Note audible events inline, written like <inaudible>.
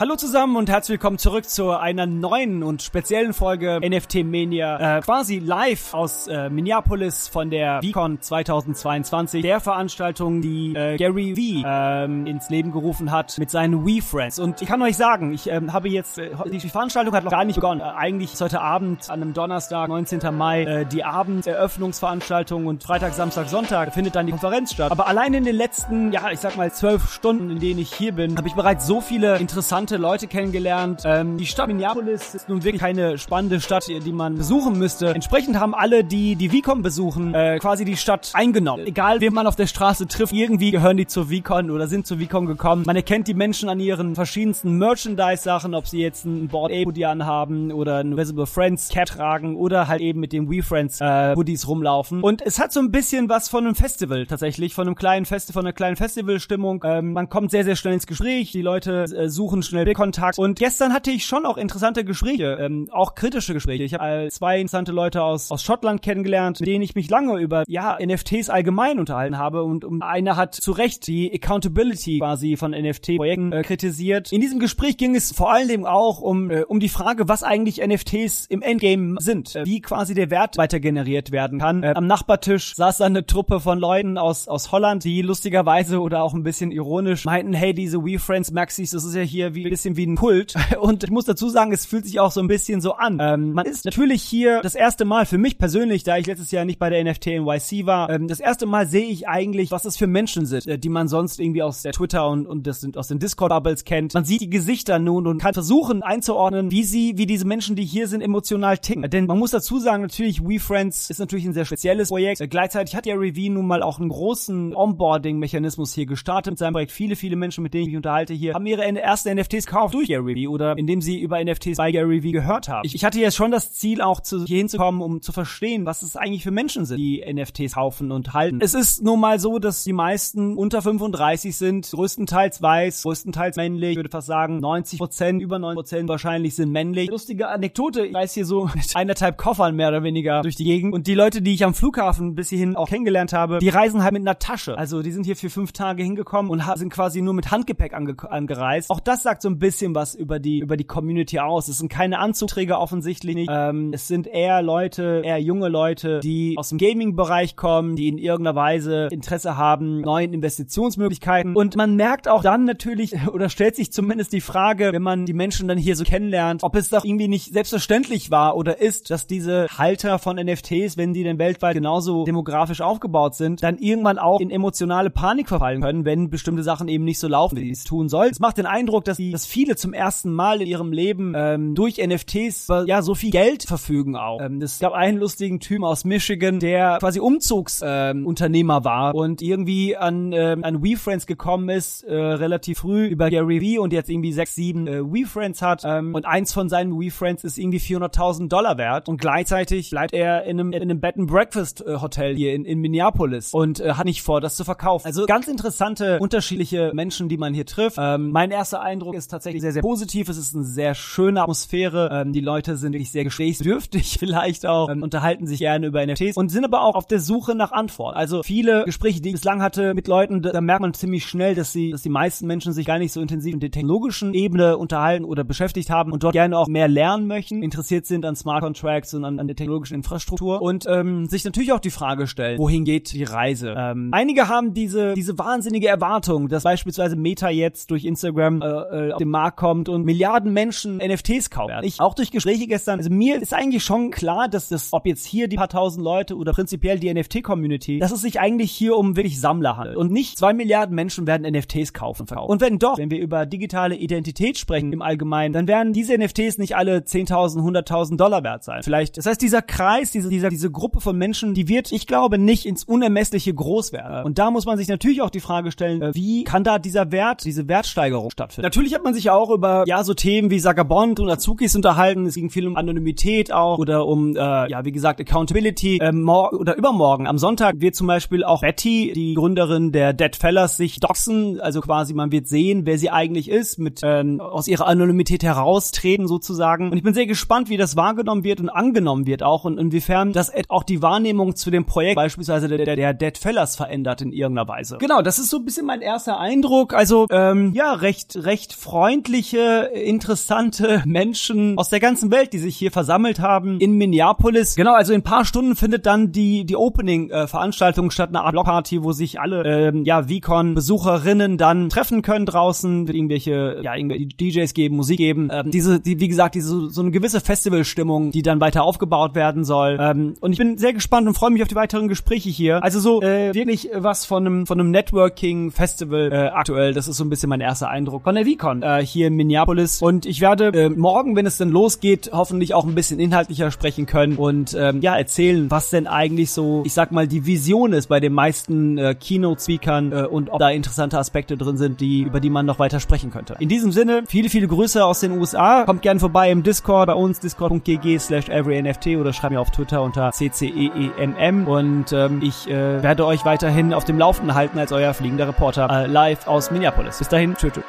Hallo zusammen und herzlich willkommen zurück zu einer neuen und speziellen Folge NFT Mania, äh, quasi live aus äh, Minneapolis von der VCon 2022, der Veranstaltung, die äh, Gary V ähm, ins Leben gerufen hat mit seinen Wii Friends. Und ich kann euch sagen, ich ähm, habe jetzt, äh, die Veranstaltung hat noch gar nicht begonnen. Äh, eigentlich ist heute Abend an einem Donnerstag, 19. Mai, äh, die Abenderöffnungsveranstaltung und Freitag, Samstag, Sonntag findet dann die Konferenz statt. Aber allein in den letzten, ja, ich sag mal zwölf Stunden, in denen ich hier bin, habe ich bereits so viele interessante interessante Leute kennengelernt. Ähm, die Stadt Minneapolis ist nun wirklich keine spannende Stadt, die man besuchen müsste. Entsprechend haben alle, die die VCon besuchen, äh, quasi die Stadt eingenommen. Egal, wen man auf der Straße trifft, irgendwie gehören die zur VCon oder sind zur VCon gekommen. Man erkennt die Menschen an ihren verschiedensten Merchandise-Sachen, ob sie jetzt ein Board A Hoodie anhaben oder ein Visible Friends Cap tragen oder halt eben mit dem We Friends äh, rumlaufen. Und es hat so ein bisschen was von einem Festival tatsächlich, von einem kleinen Fest, von einer kleinen Festivalstimmung. Ähm, man kommt sehr, sehr schnell ins Gespräch. Die Leute äh, suchen schnell Blickkontakt. Und gestern hatte ich schon auch interessante Gespräche, ähm, auch kritische Gespräche. Ich habe zwei interessante Leute aus, aus Schottland kennengelernt, mit denen ich mich lange über ja NFTs allgemein unterhalten habe. Und um, einer hat zu Recht die Accountability quasi von NFT-Projekten äh, kritisiert. In diesem Gespräch ging es vor allem auch um, äh, um die Frage, was eigentlich NFTs im Endgame sind, äh, wie quasi der Wert weiter generiert werden kann. Äh, am Nachbartisch saß dann eine Truppe von Leuten aus, aus Holland, die lustigerweise oder auch ein bisschen ironisch meinten, hey, diese We Friends Maxis, das ist ja hier wie bisschen wie ein Kult. <laughs> Und ich muss dazu sagen, es fühlt sich auch so ein bisschen so an. Ähm, man ist natürlich hier das erste Mal für mich persönlich, da ich letztes Jahr nicht bei der NFT NYC war, ähm, das erste Mal sehe ich eigentlich, was es für Menschen sind, äh, die man sonst irgendwie aus der Twitter und, und das sind aus den Discord-Bubbles kennt. Man sieht die Gesichter nun und kann versuchen einzuordnen, wie sie, wie diese Menschen, die hier sind, emotional ticken. Denn man muss dazu sagen, natürlich, WeFriends ist natürlich ein sehr spezielles Projekt. Äh, gleichzeitig hat ja Revie nun mal auch einen großen Onboarding-Mechanismus hier gestartet mit seinem Projekt. Viele, viele Menschen, mit denen ich mich unterhalte hier, haben ihre erste NFTs gekauft durch Gary Vee oder indem sie über NFTs bei Gary Vee gehört haben. Ich, ich hatte jetzt schon das Ziel, auch zu, hier hinzukommen, um zu verstehen, was es eigentlich für Menschen sind, die NFTs kaufen und halten. Es ist nun mal so, dass die meisten unter 35 sind, größtenteils weiß, größtenteils männlich. Ich würde fast sagen, 90 Prozent, über 90 Prozent wahrscheinlich sind männlich. Lustige Anekdote, ich reise hier so <laughs> mit eineinhalb Koffern mehr oder weniger durch die Gegend und die Leute, die ich am Flughafen bis hierhin auch kennengelernt habe, die reisen halt mit einer Tasche. Also die sind hier für fünf Tage hingekommen und sind quasi nur mit Handgepäck ange angereist. Auch das sagt so ein bisschen was was über die über die Community aus. Es sind keine Anzugträger offensichtlich nicht. Ähm, es sind eher Leute, eher junge Leute, die aus dem Gaming-Bereich kommen, die in irgendeiner Weise Interesse haben, neuen Investitionsmöglichkeiten. Und man merkt auch dann natürlich <laughs> oder stellt sich zumindest die Frage, wenn man die Menschen dann hier so kennenlernt, ob es doch irgendwie nicht selbstverständlich war oder ist, dass diese Halter von NFTs, wenn die denn weltweit genauso demografisch aufgebaut sind, dann irgendwann auch in emotionale Panik verfallen können, wenn bestimmte Sachen eben nicht so laufen, wie es tun soll. Es macht den Eindruck, dass die, dass viele zum ersten Mal in ihrem Leben ähm, durch NFTs ja so viel Geld verfügen auch. Ähm, es gab einen lustigen Typen aus Michigan, der quasi Umzugsunternehmer ähm, war und irgendwie an ähm, an WeFriends gekommen ist äh, relativ früh über Gary Vee und jetzt irgendwie sechs sieben äh, WeFriends hat ähm, und eins von seinen WeFriends ist irgendwie 400.000 Dollar wert und gleichzeitig bleibt er in einem in einem Bed and Breakfast äh, Hotel hier in, in Minneapolis und äh, hat nicht vor, das zu verkaufen. Also ganz interessante unterschiedliche Menschen, die man hier trifft. Ähm, mein erster Eindruck tatsächlich sehr sehr positiv. Es ist eine sehr schöne Atmosphäre. Ähm, die Leute sind wirklich sehr gesprächsdürftig <laughs> vielleicht auch, ähm, unterhalten sich gerne über NFTs und sind aber auch auf der Suche nach Antworten. Also viele Gespräche, die ich bislang hatte mit Leuten, da, da merkt man ziemlich schnell, dass sie, dass die meisten Menschen sich gar nicht so intensiv in der technologischen Ebene unterhalten oder beschäftigt haben und dort gerne auch mehr lernen möchten, interessiert sind an Smart Contracts und an, an der technologischen Infrastruktur und ähm, sich natürlich auch die Frage stellen, wohin geht die Reise? Ähm, einige haben diese diese wahnsinnige Erwartung, dass beispielsweise Meta jetzt durch Instagram äh, äh auf den Markt kommt und Milliarden Menschen NFTs kaufen. Ich auch durch Gespräche gestern, also mir ist eigentlich schon klar, dass das, ob jetzt hier die paar tausend Leute oder prinzipiell die NFT-Community, dass es sich eigentlich hier um wirklich Sammler handelt. Und nicht zwei Milliarden Menschen werden NFTs kaufen, verkaufen. Und wenn doch, wenn wir über digitale Identität sprechen im Allgemeinen, dann werden diese NFTs nicht alle 10.000, 100.000 Dollar wert sein. Vielleicht, das heißt, dieser Kreis, diese, dieser, diese Gruppe von Menschen, die wird, ich glaube, nicht ins Unermessliche groß werden. Und da muss man sich natürlich auch die Frage stellen, äh, wie kann da dieser Wert, diese Wertsteigerung stattfinden? Natürlich hat man sich auch über ja so Themen wie Sagabond und Azukis unterhalten. Es ging viel um Anonymität auch oder um äh, ja wie gesagt Accountability. Ähm, oder übermorgen am Sonntag wird zum Beispiel auch Betty, die Gründerin der Dead Fellas, sich doxen. Also quasi man wird sehen, wer sie eigentlich ist, mit ähm, aus ihrer Anonymität heraustreten sozusagen. Und ich bin sehr gespannt, wie das wahrgenommen wird und angenommen wird auch und inwiefern das auch die Wahrnehmung zu dem Projekt beispielsweise der, der, der Dead Fellas verändert in irgendeiner Weise. Genau, das ist so ein bisschen mein erster Eindruck. Also ähm, ja recht recht freundliche, interessante Menschen aus der ganzen Welt, die sich hier versammelt haben in Minneapolis. Genau, also in paar Stunden findet dann die die Opening-Veranstaltung statt, eine Art Blockparty, wo sich alle ähm, ja VCon-Besucherinnen dann treffen können draußen, wird irgendwelche ja irgendwelche DJs geben, Musik geben. Ähm, diese, die, wie gesagt, diese so eine gewisse Festivalstimmung, die dann weiter aufgebaut werden soll. Ähm, und ich bin sehr gespannt und freue mich auf die weiteren Gespräche hier. Also so äh, wirklich was von einem von einem Networking-Festival äh, aktuell. Das ist so ein bisschen mein erster Eindruck von der VCon äh, hier in Minneapolis. Und ich werde äh, morgen, wenn es dann losgeht, hoffentlich auch ein bisschen inhaltlicher sprechen können und ähm, ja erzählen, was denn eigentlich so, ich sag mal, die Vision ist bei den meisten äh, Keynote-Speakern äh, und ob da interessante Aspekte drin sind, die über die man noch weiter sprechen könnte. In diesem Sinne, viele, viele Grüße aus den USA. Kommt gerne vorbei im Discord bei uns, discord.gg slash everynft oder schreibt mir auf Twitter unter cceenm und ähm, ich äh, werde euch weiterhin auf dem Laufenden halten als euer fliegender Reporter äh, live aus Minneapolis. Bis dahin, tschüss.